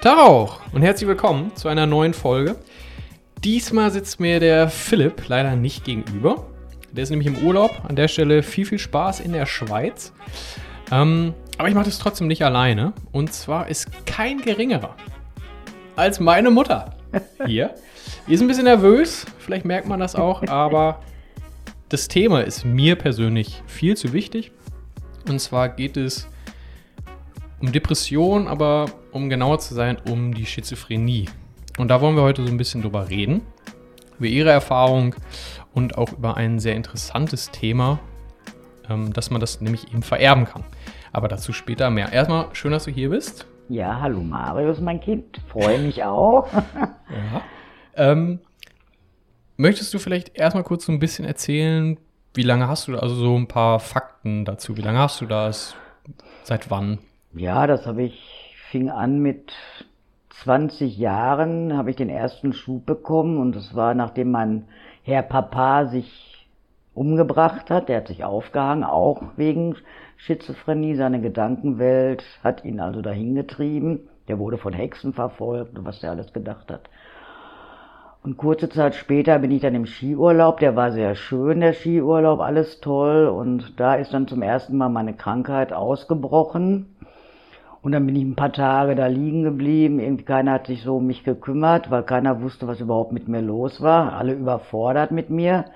Tag und herzlich willkommen zu einer neuen Folge. Diesmal sitzt mir der Philipp leider nicht gegenüber. Der ist nämlich im Urlaub. An der Stelle viel, viel Spaß in der Schweiz. Ähm, aber ich mache das trotzdem nicht alleine. Und zwar ist kein geringerer als meine Mutter hier. Die ist ein bisschen nervös, vielleicht merkt man das auch, aber das Thema ist mir persönlich viel zu wichtig. Und zwar geht es um Depression, aber um genauer zu sein, um die Schizophrenie. Und da wollen wir heute so ein bisschen drüber reden, über ihre Erfahrung und auch über ein sehr interessantes Thema, ähm, dass man das nämlich eben vererben kann. Aber dazu später mehr. Erstmal schön, dass du hier bist. Ja, hallo Marius, mein Kind. Freue mich auch. ja. ähm, möchtest du vielleicht erstmal kurz so ein bisschen erzählen, wie lange hast du, also so ein paar Fakten dazu, wie lange hast du das, seit wann? Ja, das habe ich, fing an mit 20 Jahren, habe ich den ersten Schub bekommen und das war nachdem mein Herr Papa sich umgebracht hat, der hat sich aufgehangen, auch wegen Schizophrenie, seine Gedankenwelt hat ihn also dahin getrieben, der wurde von Hexen verfolgt, was der alles gedacht hat. Und kurze Zeit später bin ich dann im Skiurlaub, der war sehr schön, der Skiurlaub, alles toll. Und da ist dann zum ersten Mal meine Krankheit ausgebrochen. Und dann bin ich ein paar Tage da liegen geblieben. Irgendwie keiner hat sich so um mich gekümmert, weil keiner wusste, was überhaupt mit mir los war. Alle überfordert mit mir.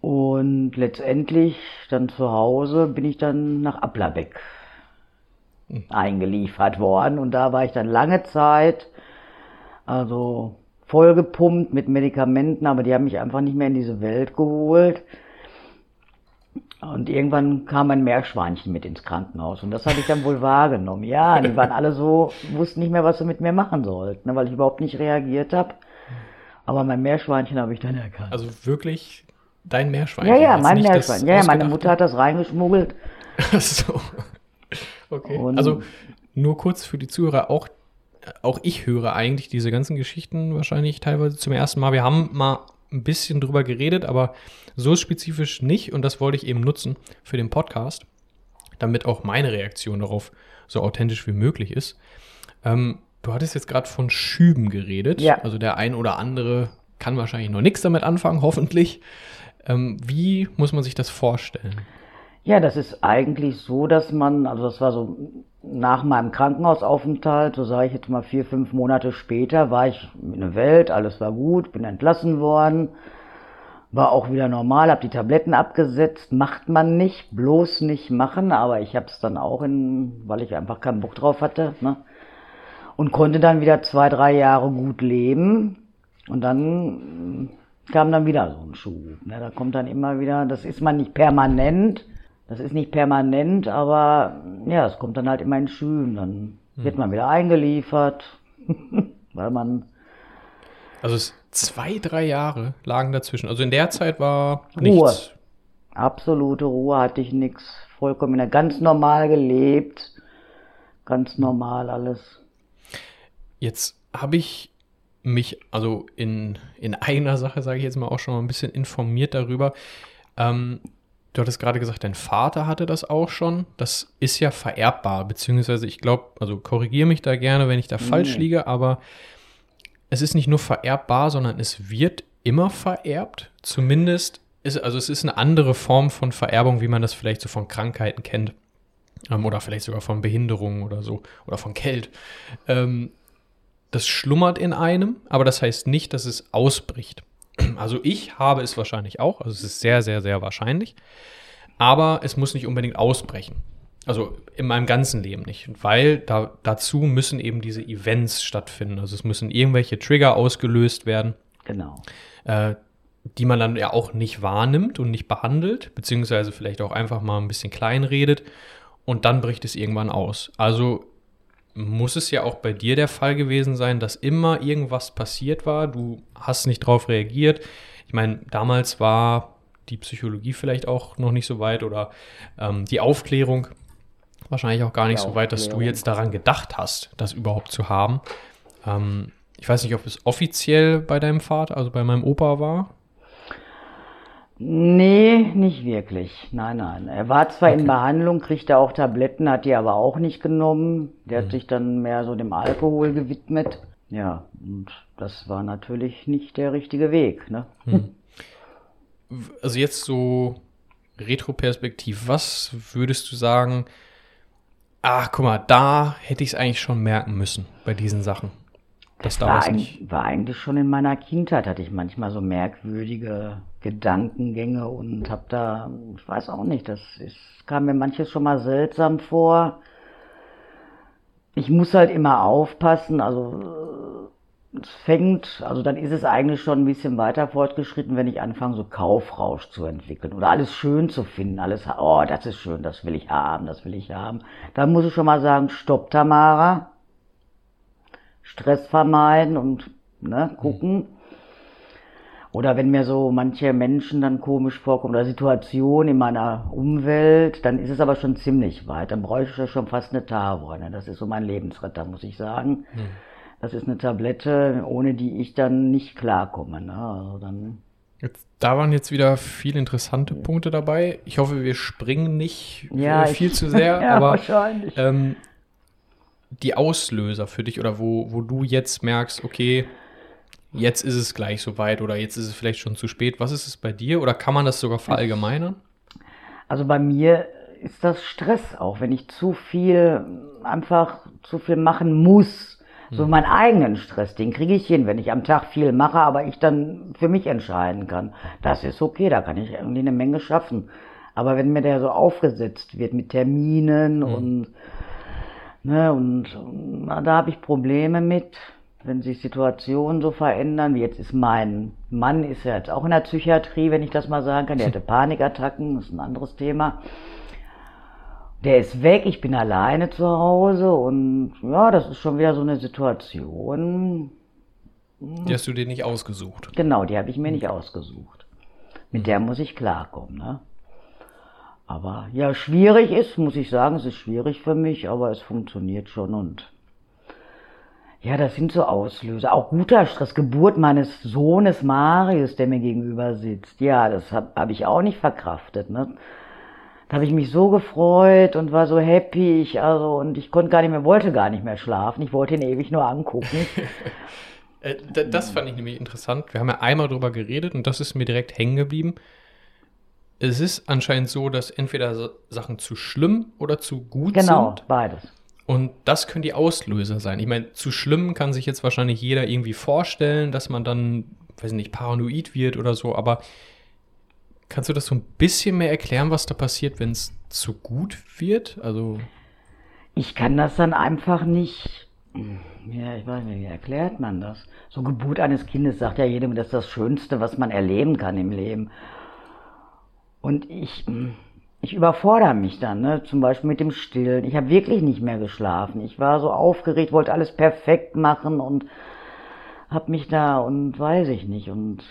Und letztendlich dann zu Hause bin ich dann nach Ablabeck hm. eingeliefert worden. Und da war ich dann lange Zeit, also vollgepumpt mit Medikamenten, aber die haben mich einfach nicht mehr in diese Welt geholt. Und irgendwann kam ein Meerschweinchen mit ins Krankenhaus und das habe ich dann wohl wahrgenommen. Ja, die waren alle so, wussten nicht mehr, was sie mit mir machen sollten, ne, weil ich überhaupt nicht reagiert habe. Aber mein Meerschweinchen habe ich dann erkannt. Also wirklich dein Meerschweinchen? Ja, ja, mein Meerschweinchen. Ja, ja, meine Mutter hat das reingeschmuggelt. Ach so. Okay. Und also nur kurz für die Zuhörer, auch, auch ich höre eigentlich diese ganzen Geschichten wahrscheinlich teilweise zum ersten Mal. Wir haben mal ein bisschen drüber geredet, aber so spezifisch nicht. Und das wollte ich eben nutzen für den Podcast, damit auch meine Reaktion darauf so authentisch wie möglich ist. Ähm, du hattest jetzt gerade von Schüben geredet. Ja. Also der ein oder andere kann wahrscheinlich noch nichts damit anfangen, hoffentlich. Ähm, wie muss man sich das vorstellen? Ja, das ist eigentlich so, dass man, also das war so nach meinem Krankenhausaufenthalt, so sage ich jetzt mal vier, fünf Monate später, war ich in der Welt, alles war gut, bin entlassen worden, war auch wieder normal, habe die Tabletten abgesetzt, macht man nicht, bloß nicht machen, aber ich habe es dann auch in, weil ich einfach keinen Bock drauf hatte, ne? und konnte dann wieder zwei, drei Jahre gut leben und dann kam dann wieder so ein Schub. Ne? Da kommt dann immer wieder, das ist man nicht permanent, das ist nicht permanent, aber ja, es kommt dann halt immer in Schüben. Dann hm. wird man wieder eingeliefert, weil man. Also es zwei, drei Jahre lagen dazwischen. Also in der Zeit war Ruhe. nichts. Absolute Ruhe hatte ich nichts. Vollkommen ganz normal gelebt. Ganz normal alles. Jetzt habe ich mich also in, in einer Sache, sage ich jetzt mal, auch schon mal ein bisschen informiert darüber. Ähm, Du hattest gerade gesagt, dein Vater hatte das auch schon. Das ist ja vererbbar, beziehungsweise ich glaube, also korrigiere mich da gerne, wenn ich da falsch mhm. liege, aber es ist nicht nur vererbbar, sondern es wird immer vererbt. Zumindest ist, also es ist eine andere Form von Vererbung, wie man das vielleicht so von Krankheiten kennt. Ähm, oder vielleicht sogar von Behinderungen oder so. Oder von Kält. Ähm, das schlummert in einem, aber das heißt nicht, dass es ausbricht. Also ich habe es wahrscheinlich auch, also es ist sehr, sehr, sehr wahrscheinlich, aber es muss nicht unbedingt ausbrechen. Also in meinem ganzen Leben nicht, weil da, dazu müssen eben diese Events stattfinden. Also es müssen irgendwelche Trigger ausgelöst werden. Genau. Äh, die man dann ja auch nicht wahrnimmt und nicht behandelt, beziehungsweise vielleicht auch einfach mal ein bisschen klein redet und dann bricht es irgendwann aus. Also muss es ja auch bei dir der Fall gewesen sein, dass immer irgendwas passiert war, du hast nicht drauf reagiert. Ich meine, damals war die Psychologie vielleicht auch noch nicht so weit oder ähm, die Aufklärung wahrscheinlich auch gar nicht so weit, dass du jetzt daran gedacht hast, das überhaupt zu haben. Ähm, ich weiß nicht, ob es offiziell bei deinem Vater, also bei meinem Opa war. Nee, nicht wirklich. Nein, nein. Er war zwar Okay. in Behandlung, kriegte auch Tabletten, hat die aber auch nicht genommen. Der Mhm. hat sich dann mehr so dem Alkohol gewidmet. Ja, und das war natürlich nicht der richtige Weg. Ne? Also jetzt so Retroperspektiv, was würdest du sagen, ach guck mal, da hätte ich es eigentlich schon merken müssen bei diesen Sachen. Das War, damals eig- nicht. war eigentlich schon in meiner Kindheit, hatte ich manchmal so merkwürdige Gedankengänge und hab da, ich weiß auch nicht, das ist, kam mir manches schon mal seltsam vor. Ich muss halt immer aufpassen, also es fängt, also dann ist es eigentlich schon ein bisschen weiter fortgeschritten, wenn ich anfange, so Kaufrausch zu entwickeln oder alles schön zu finden, alles, oh, das ist schön, das will ich haben, das will ich haben. Dann muss ich schon mal sagen, stopp, Tamara. Stress vermeiden und ne, gucken. Oder wenn mir so manche Menschen dann komisch vorkommen oder Situationen in meiner Umwelt, dann ist es aber schon ziemlich weit. Dann bräuchte ich ja schon fast eine Tavor. Das ist so mein Lebensretter, muss ich sagen. Das ist eine Tablette, ohne die ich dann nicht klarkomme. Ne? Also dann, Jetzt, da waren jetzt wieder viele interessante Punkte dabei. Ich hoffe, wir springen nicht ja, äh, viel ich, zu sehr, ja, aber wahrscheinlich. ähm, die Auslöser für dich oder wo, wo du jetzt merkst, okay, jetzt ist es gleich soweit oder jetzt ist es vielleicht schon zu spät. Was ist es bei dir oder kann man das sogar verallgemeinern? Also bei mir ist das Stress auch, wenn ich zu viel, einfach zu viel machen muss. So meinen eigenen Stress, den kriege ich hin, wenn ich am Tag viel mache, aber ich dann für mich entscheiden kann. Das ist okay, da kann ich irgendwie eine Menge schaffen. Aber wenn mir der so aufgesetzt wird mit Terminen und, ne, und, na, da habe ich Probleme mit, wenn sich Situationen so verändern, wie jetzt ist mein Mann, ist ja jetzt auch in der Psychiatrie, wenn ich das mal sagen kann, der hatte Panikattacken, das ist ein anderes Thema. Der ist weg, ich bin alleine zu Hause und ja, das ist schon wieder so eine Situation. Die hast du dir nicht ausgesucht. Genau, die habe ich mir nicht ausgesucht. Mit der muss ich klarkommen, ne? Aber ja, schwierig ist, muss ich sagen, es ist schwierig für mich, aber es funktioniert schon und ja, das sind so Auslöser. Auch guter Stress, Geburt meines Sohnes Marius, der mir gegenüber sitzt. Ja, das habe hab ich auch nicht verkraftet, ne? Da habe ich mich so gefreut und war so happy, ich also und ich konnte gar nicht mehr, wollte gar nicht mehr schlafen. Ich wollte ihn ewig nur angucken. Äh, das fand ich nämlich interessant. Wir haben ja einmal drüber geredet und das ist mir direkt hängen geblieben. Es ist anscheinend so, dass entweder Sa- Sachen zu schlimm oder zu gut genau, sind. beides. Und das können die Auslöser sein. Ich meine, zu schlimm kann sich jetzt wahrscheinlich jeder irgendwie vorstellen, dass man dann, weiß nicht, paranoid wird oder so, aber kannst du das so ein bisschen mehr erklären, was da passiert, wenn es zu gut wird? Also, Ich kann das dann einfach nicht. Ja, ich weiß nicht, wie erklärt man das? So Geburt eines Kindes sagt ja jedem, das ist das Schönste, was man erleben kann im Leben. Und ich, ich überfordere mich dann, ne? zum Beispiel mit dem Stillen. Ich habe wirklich nicht mehr geschlafen. Ich war so aufgeregt, wollte alles perfekt machen und habe mich da und weiß ich nicht. Und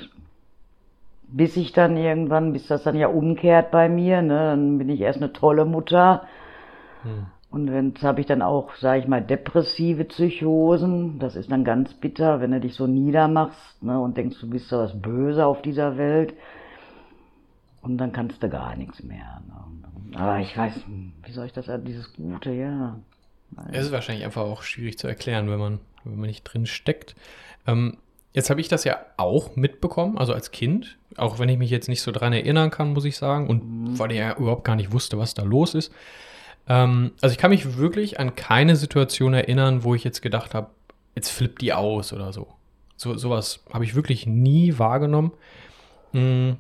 bis ich dann irgendwann, bis das dann ja umkehrt bei mir, ne, dann bin ich erst eine tolle Mutter. Und wenn habe ich dann auch, sage ich mal, depressive Psychosen. Das ist dann ganz bitter, wenn du dich so niedermachst ne, und denkst, du bist so was Böse auf dieser Welt. Und dann kannst du gar nichts mehr. Ne. Aber ich weiß, wie soll ich das, dieses Gute, ja. es ist wahrscheinlich einfach auch schwierig zu erklären, wenn man, wenn man nicht drin steckt. Ähm, jetzt habe ich das ja auch mitbekommen, also als Kind, auch wenn ich mich jetzt nicht so dran erinnern kann, muss ich sagen, und weil ich ja überhaupt gar nicht wusste, was da los ist. Ähm, also ich kann mich wirklich an keine Situation erinnern, wo ich jetzt gedacht habe, jetzt flippt die aus oder so. So sowas habe ich wirklich nie wahrgenommen. Hm,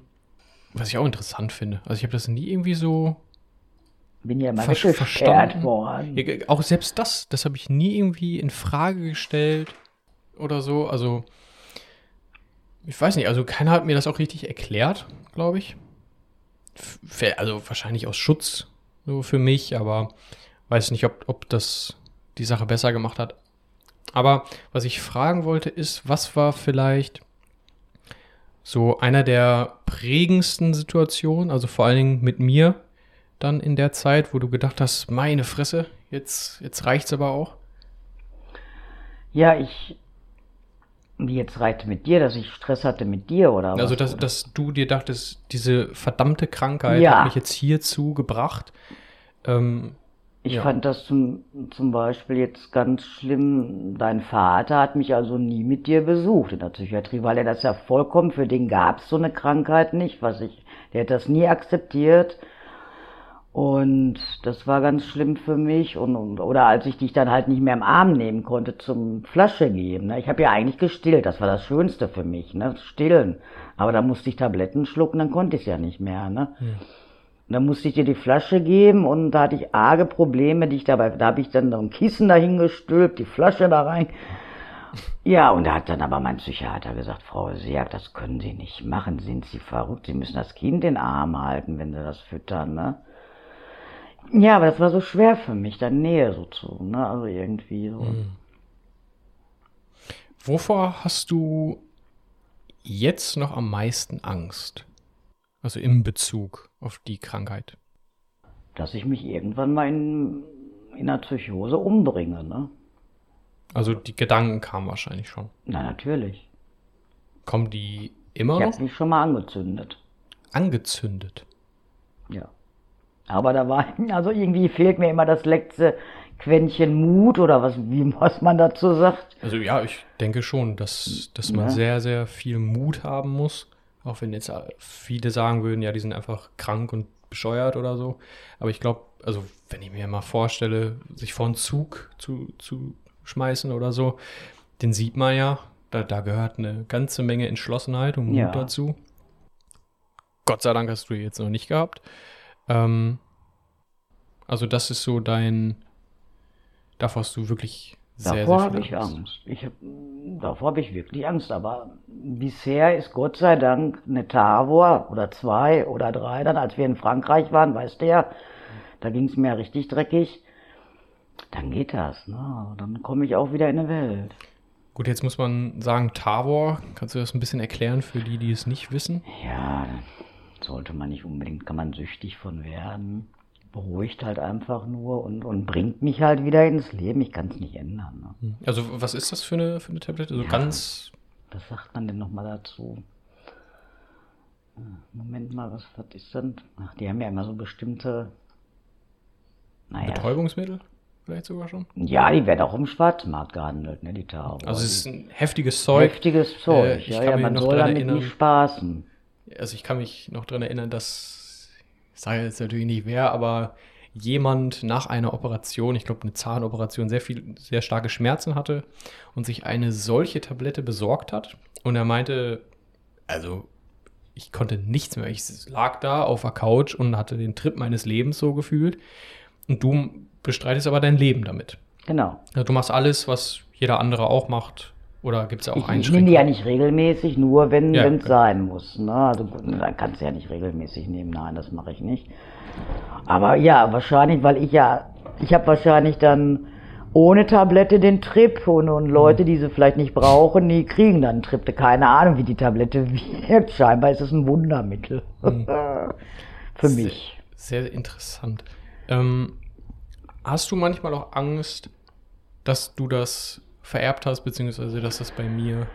was ich auch interessant finde. Also ich habe das nie irgendwie so Bin ja immer Ver- verstanden. worden. ja, auch selbst das, das habe ich nie irgendwie in Frage gestellt oder so. Also, ich weiß nicht, also keiner hat mir das auch richtig erklärt, glaube ich. Also wahrscheinlich aus Schutz so für mich, aber weiß nicht, ob, ob das die Sache besser gemacht hat. Aber was ich fragen wollte, ist, was war vielleicht so einer der prägendsten Situationen, also vor allen Dingen mit mir, dann in der Zeit, wo du gedacht hast, meine Fresse, jetzt, jetzt reicht's aber auch? Ja, ich Wie jetzt reicht mit dir, dass ich Stress hatte mit dir oder Also, was? dass, dass du dir dachtest, diese verdammte Krankheit Ja. hat mich jetzt hierzu gebracht. Ähm, Ich Ja. fand das zum, zum Beispiel jetzt ganz schlimm. Dein Vater hat mich also nie mit dir besucht in der Psychiatrie, weil er das ja vollkommen, für den gab es so eine Krankheit nicht, was ich, der hat das nie akzeptiert. Und das war ganz schlimm für mich. Und, und oder als ich dich dann halt nicht mehr im Arm nehmen konnte zum Flasche geben. Ne? Ich habe ja eigentlich gestillt, das war das Schönste für mich, ne? Stillen. Aber da musste ich Tabletten schlucken, dann konnte ich es ja nicht mehr. Ne? Und dann musste ich dir die Flasche geben und da hatte ich arge Probleme, die ich dabei, da habe ich dann so ein Kissen dahin gestülpt, die Flasche da rein. Ja, und da hat dann aber mein Psychiater gesagt, Frau Seag, das können Sie nicht machen, sind Sie verrückt, Sie müssen das Kind in den Arm halten, wenn Sie das füttern, ne? Ja, aber das war so schwer für mich, da Nähe so zu, ne? Also irgendwie so. wovor hast du jetzt noch am meisten Angst? Also im Bezug auf die Krankheit. Dass ich mich irgendwann mal in, in einer Psychose umbringe, ne? Also die Gedanken kamen wahrscheinlich schon. Na, natürlich. Kommen die immer Ich noch habe mich schon mal angezündet. angezündet? Ja. Aber da war, also irgendwie fehlt mir immer das letzte Quäntchen Mut oder was, wie, was man dazu sagt. Also ja, ich denke schon, dass, dass man Ja. sehr, sehr viel Mut haben muss. Auch wenn jetzt viele sagen würden, ja, die sind einfach krank und bescheuert oder so. Aber ich glaube, also wenn ich mir mal vorstelle, sich vor einen Zug zu, zu schmeißen oder so, den sieht man ja. Da, da gehört eine ganze Menge Entschlossenheit und Mut Ja. dazu. Gott sei Dank hast du jetzt noch nicht gehabt. Ähm, also das ist so dein, davor hast du wirklich sehr, Davor habe ich Angst. Ich hab, davor habe ich wirklich Angst. Aber bisher ist Gott sei Dank eine Tavor oder zwei oder drei dann, als wir in Frankreich waren, weißt du ja, da ging es mir richtig dreckig. Dann geht das, ne? Dann komme ich auch wieder in die Welt. Gut, jetzt muss man sagen, Tavor, kannst du das ein bisschen erklären für die, die es nicht wissen? Ja, sollte man nicht unbedingt, kann man süchtig von werden. Beruhigt halt einfach nur und, und bringt mich halt wieder ins Leben. Ich kann es nicht ändern. Ne? Also, was ist das für eine, für eine Tablette? Also ganz, Was sagt man denn nochmal dazu? Äh, Moment mal, was, was ist denn? Ach, die haben ja immer so bestimmte. Naja. Betäubungsmittel? Vielleicht sogar schon? Ja, die werden auch im Schwarzmarkt gehandelt, ne, die Tauben. Also, es ist ein heftiges Zeug. heftiges Zeug. Äh, ich ja, kann ja, mich man noch soll dran damit erinnern. nicht spaßen. Also, ich kann mich noch daran erinnern, dass, ich sage jetzt natürlich nicht wer, aber jemand nach einer Operation, ich glaube eine Zahnoperation, sehr viel, sehr starke Schmerzen hatte und sich eine solche Tablette besorgt hat. Und er meinte, also ich konnte nichts mehr. Ich lag da auf der Couch und hatte den Trip meines Lebens so gefühlt. Und du bestreitest aber dein Leben damit. Genau. Also du machst alles, was jeder andere auch macht. Oder gibt es ja auch Ich, ich nehme Einschränkungen? die ja nicht regelmäßig, nur wenn Ja, es ja. sein muss. Ne? Also dann kannst du ja nicht regelmäßig nehmen. Nein, das mache ich nicht. Aber ja, wahrscheinlich, weil ich ja, ich habe wahrscheinlich dann ohne Tablette den Trip und, und Mhm. Leute, die sie vielleicht nicht brauchen, die kriegen dann einen Trip. Keine Ahnung, wie die Tablette wirkt. Scheinbar ist es ein Wundermittel. Für mich. Mhm. Sehr, sehr interessant. Ähm, hast du manchmal auch Angst, dass du das vererbt hast, beziehungsweise dass das bei mir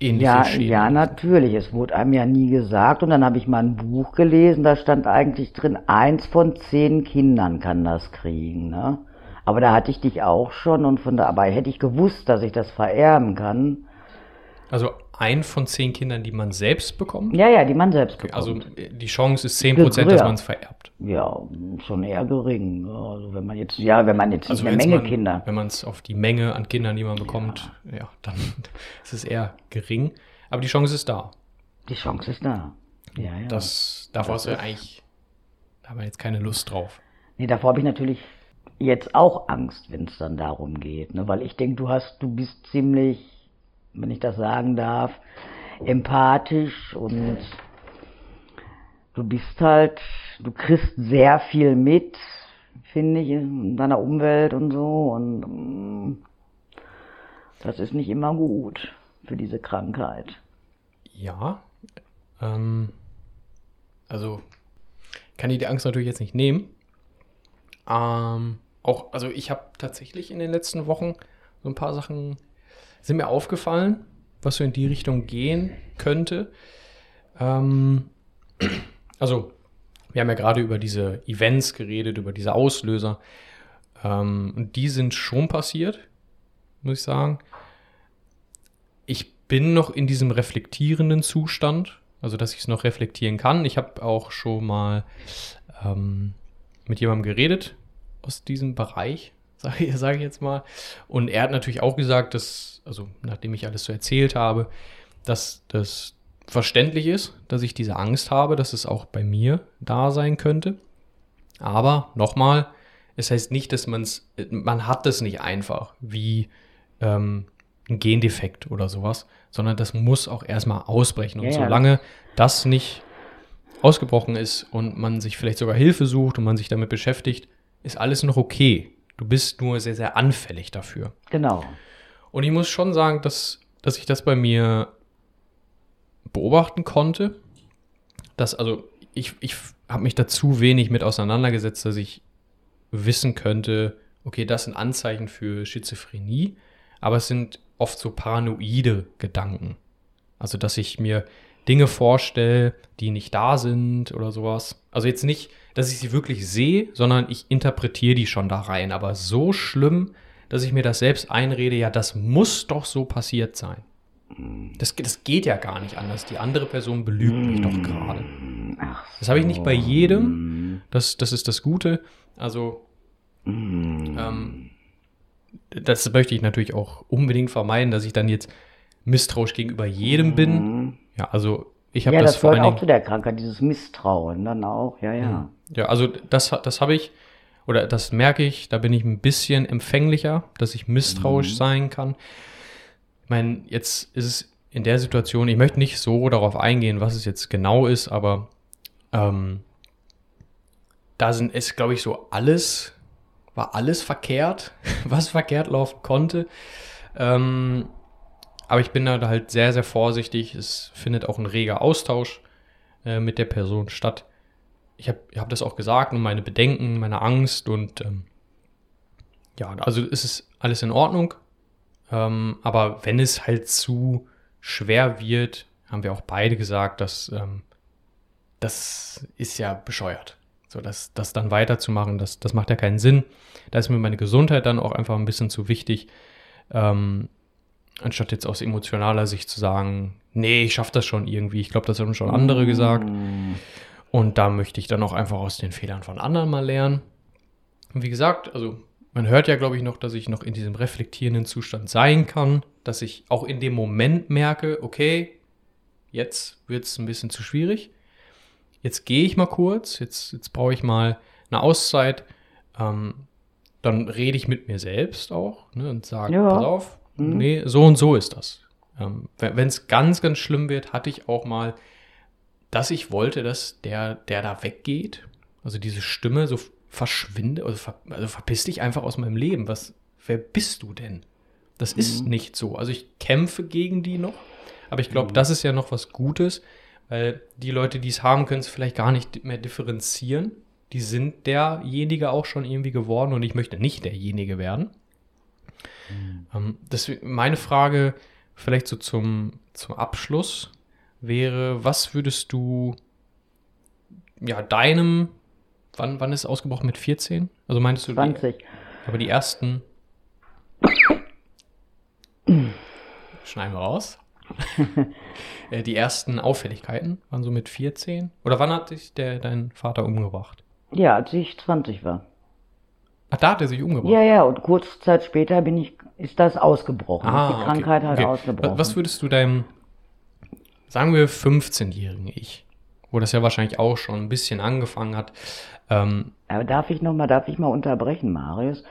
ähnliche Ja, Schäden ja, natürlich. Es wurde einem ja nie gesagt. Und dann habe ich mal ein Buch gelesen, da stand eigentlich drin, eins von zehn Kindern kann das kriegen. Ne? Aber da hatte ich dich auch schon und von da, aber hätte ich gewusst, dass ich das vererben kann. Also ein von zehn Kindern, die man selbst bekommt. Ja, ja, die man selbst bekommt. Also äh, die Chance ist 10%, dass Ja. man es vererbt. ja, schon eher gering. ne? Also wenn man jetzt, ja, wenn man jetzt Also eine Menge man, Kinder. Wenn man es auf die Menge an Kindern, die man bekommt, ja, dann ist es eher gering. Aber die Chance ist da. Die Chance ist da. Ja, ja. Das, davor du ja eigentlich, da haben wir jetzt keine Lust drauf. Nee, davor habe ich natürlich jetzt auch Angst, wenn es dann darum geht, ne? weil ich denke, du hast, du bist ziemlich, wenn ich das sagen darf, empathisch und du bist halt, du kriegst sehr viel mit, finde ich, in deiner Umwelt und so und mm, das ist nicht immer gut für diese Krankheit. Ja. Ähm, also kann ich die Angst natürlich jetzt nicht nehmen. Ähm, auch, also ich habe tatsächlich in den letzten Wochen so ein paar Sachen sind mir aufgefallen, was so in die Richtung gehen könnte. Ähm, also, wir haben ja gerade über diese Events geredet, über diese Auslöser. Ähm, und die sind schon passiert, muss ich sagen. Ich bin noch in diesem reflektierenden Zustand, also dass ich es noch reflektieren kann. Ich habe auch schon mal ähm, mit jemandem geredet aus diesem Bereich, sage ich, sag ich jetzt mal. Und er hat natürlich auch gesagt, dass, also nachdem ich alles so erzählt habe, dass das verständlich ist, dass ich diese Angst habe, dass es auch bei mir da sein könnte. Aber nochmal, es heißt nicht, dass man es, man hat es nicht einfach, wie ähm, ein Gendefekt oder sowas, sondern das muss auch erstmal ausbrechen. Und ja, solange das nicht ausgebrochen ist und man sich vielleicht sogar Hilfe sucht und man sich damit beschäftigt, ist alles noch okay. Du bist nur sehr, sehr anfällig dafür. Genau. Und ich muss schon sagen, dass, dass ich das bei mir beobachten konnte. Dass, also, ich, ich habe mich da zu wenig mit auseinandergesetzt, dass ich wissen könnte, okay, das sind Anzeichen für Schizophrenie, aber es sind oft so paranoide Gedanken. Also, dass ich mir Dinge vorstelle, die nicht da sind oder sowas. Also jetzt nicht, dass ich sie wirklich sehe, sondern ich interpretiere die schon da rein. Aber so schlimm, dass ich mir das selbst einrede, ja, das muss doch so passiert sein. Das, das geht ja gar nicht anders. Die andere Person belügt mich doch gerade. Das habe ich nicht bei jedem. Das, das ist das Gute. Also, ähm, das möchte ich natürlich auch unbedingt vermeiden, dass ich dann jetzt misstrauisch gegenüber jedem bin. Ja, also ich habe ja, das, das vor allen Dingen. auch zu der Krankheit, dieses Misstrauen dann auch, ja, ja. Hm. Ja, also das, das habe ich, oder das merke ich, da bin ich ein bisschen empfänglicher, dass ich misstrauisch mhm. sein kann. Ich meine, jetzt ist es in der Situation, ich möchte nicht so darauf eingehen, was es jetzt genau ist, aber ähm, da sind es, glaube ich, so alles, war alles verkehrt, was verkehrt laufen konnte. Ähm, aber ich bin da halt sehr, sehr vorsichtig. Es findet auch ein reger Austausch äh, mit der Person statt. Ich habe hab das auch gesagt und meine Bedenken, meine Angst und ähm, ja, also es ist alles in Ordnung. Ähm, aber wenn es halt zu schwer wird, haben wir auch beide gesagt, dass ähm, das ist ja bescheuert. So, das, das dann weiterzumachen, das, das macht ja keinen Sinn. Da ist mir meine Gesundheit dann auch einfach ein bisschen zu wichtig. Ähm, anstatt jetzt aus emotionaler Sicht zu sagen, nee, ich schaffe das schon irgendwie. Ich glaube, das haben schon andere gesagt. Und da möchte ich dann auch einfach aus den Fehlern von anderen mal lernen. Und wie gesagt, also man hört ja, glaube ich, noch, dass ich noch in diesem reflektierenden Zustand sein kann, dass ich auch in dem Moment merke, okay, jetzt wird es ein bisschen zu schwierig. Jetzt gehe ich mal kurz, jetzt, jetzt brauche ich mal eine Auszeit. Ähm, dann rede ich mit mir selbst auch ne, und sage, ja. pass auf, Mhm. Nee, so und so ist das. Ähm, Wenn es ganz, ganz schlimm wird, hatte ich auch mal, dass ich wollte, dass der, der da weggeht, also diese Stimme so verschwinde, also, ver, also verpiss dich einfach aus meinem Leben. Was, wer bist du denn? Das mhm. ist nicht so. Also ich kämpfe gegen die noch, aber ich glaube, mhm. das ist ja noch was Gutes, weil die Leute, die es haben, können es vielleicht gar nicht mehr differenzieren. Die sind derjenige auch schon irgendwie geworden und ich möchte nicht derjenige werden. Mhm. Ähm, deswegen meine Frage vielleicht so zum, zum Abschluss wäre, was würdest du ja deinem, wann, wann ist ausgebrochen mit 14? Also meintest du 20. Die, aber die ersten schneiden wir raus. Äh, die ersten Auffälligkeiten waren so mit 14? Oder wann hat dich der, dein Vater umgebracht? Ja, als ich 20 war. Ach, da hat er sich umgebracht? Ja, ja, und kurze Zeit später bin ich, ist das ausgebrochen. Ah, ist die Krankheit okay. halt okay. ausgebrochen. Was würdest du deinem, sagen wir, 15-jährigen Ich, wo das ja wahrscheinlich auch schon ein bisschen angefangen hat. Ähm, Aber darf ich noch mal, darf ich mal unterbrechen, Marius?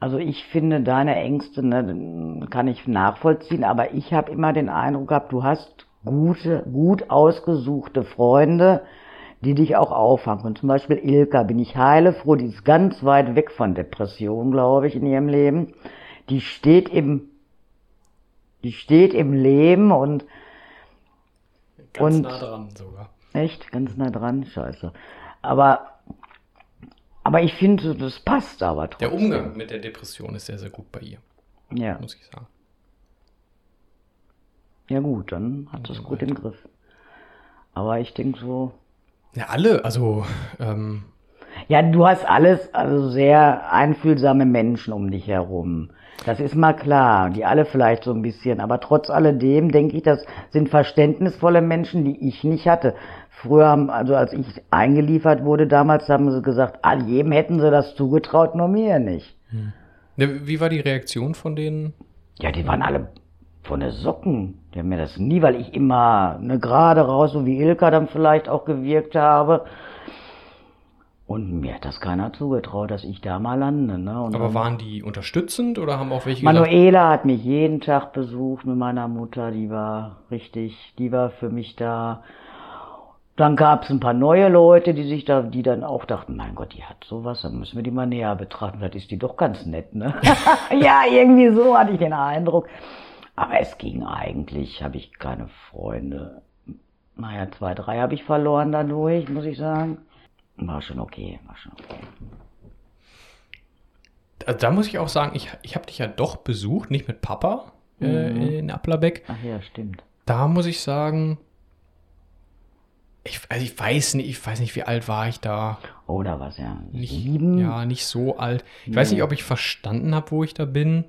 Also ich finde deine Ängste, ne, kann ich nachvollziehen, aber ich habe immer den Eindruck gehabt, du hast gute, gut ausgesuchte Freunde, die dich auch auffangen können. Zum Beispiel Ilka, bin ich heilefroh, die ist ganz weit weg von Depression, glaube ich, in ihrem Leben. Die steht im, die steht im Leben und ganz und, nah dran sogar. Echt, ganz nah dran, scheiße. Aber aber ich finde, das passt aber trotzdem. Der Umgang mit der Depression ist sehr, sehr gut bei ihr. Ja. Muss ich sagen. Ja gut, dann hat es gut im Griff. Aber ich denke so, Ja, alle, also, ähm, Ja, du hast alles, also sehr einfühlsame Menschen um dich herum. Das ist mal klar, die alle vielleicht so ein bisschen, aber trotz alledem denke ich, das sind verständnisvolle Menschen, die ich nicht hatte. Früher haben, also als ich eingeliefert wurde damals, haben sie gesagt, all jedem hätten sie das zugetraut, nur mir nicht. ne, wie war die Reaktion von denen? Ja, die waren alle von der Socken. Die haben mir das nie, weil ich immer ne, gerade raus, so wie Ilka dann vielleicht auch gewirkt habe. Und mir hat das keiner zugetraut, dass ich da mal lande. Ne? Aber waren die unterstützend oder haben auch welche gesagt, Manuela hat mich jeden Tag besucht mit meiner Mutter, die war richtig, die war für mich da. Dann gab es ein paar neue Leute, die sich da, die dann auch dachten, mein Gott, die hat sowas, dann müssen wir die mal näher betrachten. Vielleicht ist die doch ganz nett, ne? ja, irgendwie so hatte ich den Eindruck. Aber es ging eigentlich, habe ich keine Freunde. Naja, zwei, drei habe ich verloren dadurch, muss ich sagen. War schon okay, war schon okay. Also da muss ich auch sagen, ich, ich habe dich ja doch besucht, nicht mit Papa äh, in Applerbeck. Ach ja, stimmt. Da muss ich sagen, ich, also ich weiß nicht, ich weiß nicht, wie alt war ich da. Oh, da war es ja Nicht, sieben. Ja, nicht so alt. Ich weiß nicht, ob ich verstanden habe, wo ich da bin,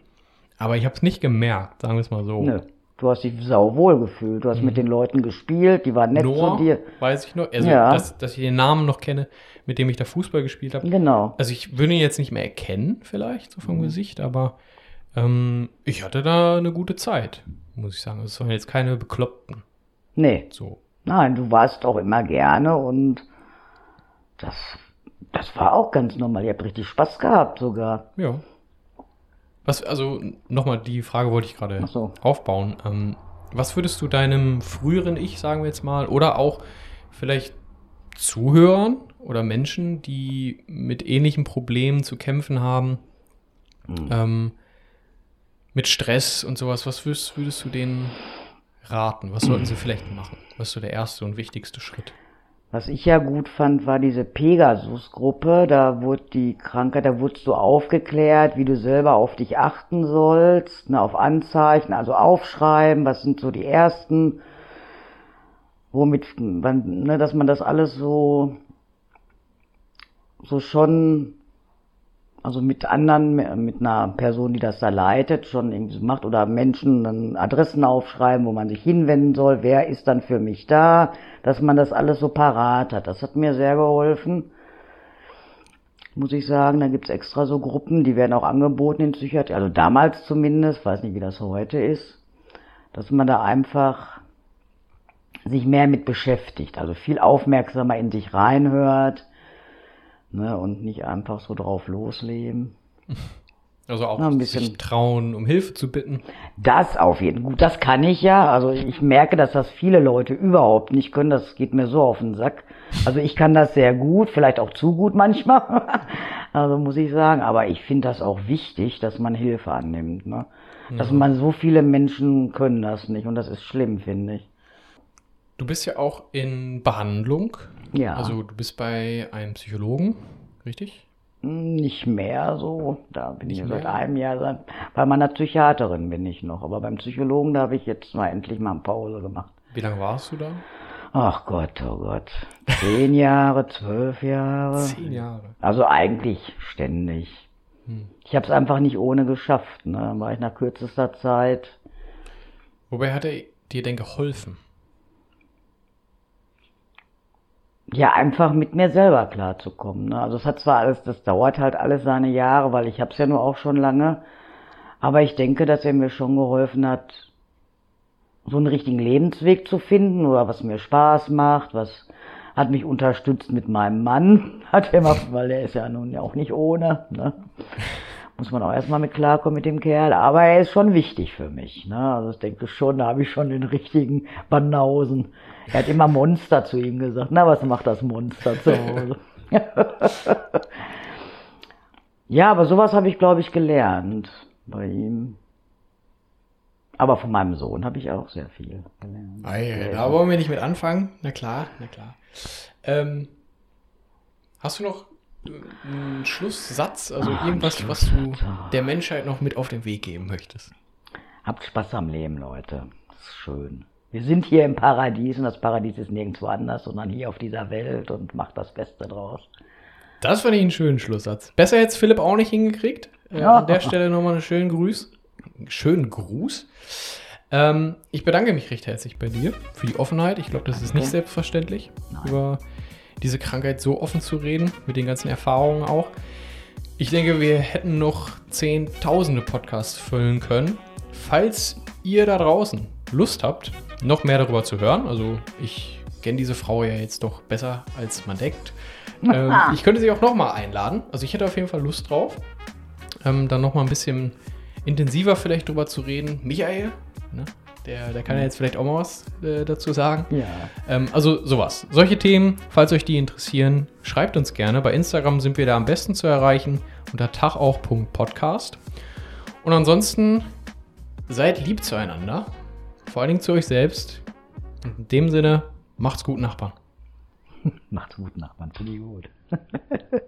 aber ich habe es nicht gemerkt, sagen wir es mal so. Nö. Du hast dich sauwohl gefühlt. Du hast mit den Leuten gespielt, die waren nett Noah, zu dir. weiß ich noch, also Ja. dass, dass ich den Namen noch kenne, mit dem ich da Fußball gespielt habe. Genau. Also ich würde ihn jetzt nicht mehr erkennen, vielleicht, so Mhm. vom Gesicht, aber ähm, ich hatte da eine gute Zeit, muss ich sagen. Es waren jetzt keine Bekloppten. Nee. So. Nein, du warst auch immer gerne und das, das war auch ganz normal. Ihr habt richtig Spaß gehabt sogar. Ja. Was, also nochmal, die Frage wollte ich gerade so. aufbauen. Ähm, was würdest du deinem früheren Ich, sagen wir jetzt mal, oder auch vielleicht Zuhörern oder Menschen, die mit ähnlichen Problemen zu kämpfen haben, ähm, mit Stress und sowas, was würdest, würdest du denen raten? Was sollten sie vielleicht machen? Was ist so der erste und wichtigste Schritt? Was ich ja gut fand, war diese Pegasus-Gruppe. Da wurde die Krankheit, da wurdest du aufgeklärt, wie du selber auf dich achten sollst, ne, auf Anzeichen, also aufschreiben, was sind so die ersten, womit, wann, ne, dass man das alles so, so schon, also mit anderen, mit einer Person, die das da leitet, schon irgendwie so macht oder Menschen dann Adressen aufschreiben, wo man sich hinwenden soll, wer ist dann für mich da, dass man das alles so parat hat. Das hat mir sehr geholfen, muss ich sagen. Da gibt's extra so Gruppen, die werden auch angeboten in Psychiatrie, also damals zumindest, weiß nicht, wie das heute ist, dass man da einfach sich mehr mit beschäftigt, also viel aufmerksamer in sich reinhört ne, und nicht einfach so drauf losleben. Also auch Ja, ein sich bisschen- trauen, um Hilfe zu bitten. Das auf jeden Fall. Gut, das kann ich ja. Also ich merke, dass das viele Leute überhaupt nicht können. Das geht mir so auf den Sack. Also ich kann das sehr gut, vielleicht auch zu gut manchmal. Also muss ich sagen. Aber ich finde das auch wichtig, dass man Hilfe annimmt. Ne? Dass man so viele Menschen können das nicht und das ist schlimm, finde ich. Du bist ja auch in Behandlung. Ja. Also du bist bei einem Psychologen, richtig? Nicht mehr so. Da bin Nicht ich seit mehr? einem Jahr. seit- Bei meiner Psychiaterin bin ich noch. Aber beim Psychologen, da habe ich jetzt mal endlich mal eine Pause gemacht. Wie lange warst du da? Ach Gott, oh Gott. Zehn Jahre, zwölf Jahre. Zehn Jahre. Also eigentlich ständig. Hm. Ich habe es einfach nicht ohne geschafft. Ne? Dann war ich nach kürzester Zeit. Wobei hat er dir denn geholfen? Ja, einfach mit mir selber klarzukommen. Ne? Also es hat zwar alles, das dauert halt alles seine Jahre, weil ich habe es ja nur auch schon lange. Aber ich denke, dass er mir schon geholfen hat, so einen richtigen Lebensweg zu finden oder was mir Spaß macht, was hat mich unterstützt mit meinem Mann, hat er immer, weil der ist ja nun auch nicht ohne, ne? Muss man auch erstmal mit klarkommen mit dem Kerl, aber er ist schon wichtig für mich, ne? Also ich denke schon, da habe ich schon den richtigen Banausen. Er hat immer Monster zu ihm gesagt. Na, was macht das Monster zu Hause? ja, aber sowas habe ich, glaube ich, gelernt bei ihm. Aber von meinem Sohn habe ich auch sehr viel gelernt. Ei, da wollen wir nicht mit anfangen. Na klar, na klar. Ähm, hast du noch einen Schlusssatz, also irgendwas, was du der Menschheit noch mit auf den Weg geben möchtest? Habt Spaß am Leben, Leute. ist schön. Wir sind hier im Paradies und das Paradies ist nirgendwo anders, sondern hier auf dieser Welt und macht das Beste draus. Das fand ich einen schönen Schlusssatz. Besser jetzt Philipp auch nicht hingekriegt. Äh, Ja. An der Stelle nochmal einen schönen Gruß. Schönen Gruß. Ähm, ich bedanke mich recht herzlich bei dir für die Offenheit. Ich glaube, das ist nicht selbstverständlich, Nein. über diese Krankheit so offen zu reden, mit den ganzen Erfahrungen auch. Ich denke, wir hätten noch zehntausende Podcasts füllen können. Falls ihr da draußen Lust habt, noch mehr darüber zu hören, also ich kenne diese Frau ja jetzt doch besser, als man denkt. ähm, ich könnte sie auch nochmal einladen. Also ich hätte auf jeden Fall Lust drauf, ähm, dann nochmal ein bisschen intensiver vielleicht drüber zu reden. Michael, ne? Der, der kann ja jetzt vielleicht auch mal was äh, dazu sagen. Ja. Ähm, also sowas. Solche Themen, falls euch die interessieren, schreibt uns gerne. Bei Instagram sind wir da am besten zu erreichen unter tagauch.podcast. Und ansonsten seid lieb zueinander. Vor allen Dingen zu euch selbst. Und in dem Sinne, macht's gut, Nachbarn. Macht's gut, Nachbarn. Finde ich gut.